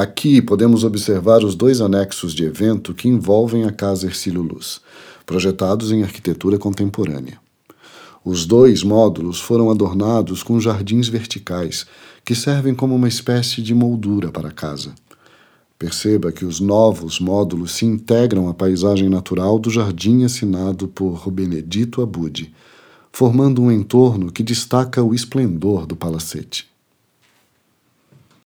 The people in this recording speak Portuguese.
Aqui podemos observar os dois anexos de evento que envolvem a Casa Ercílio Luz, projetados em arquitetura contemporânea. Os dois módulos foram adornados com jardins verticais, que servem como uma espécie de moldura para a casa. Perceba que os novos módulos se integram à paisagem natural do jardim assinado por Benedito Abud, formando um entorno que destaca o esplendor do palacete.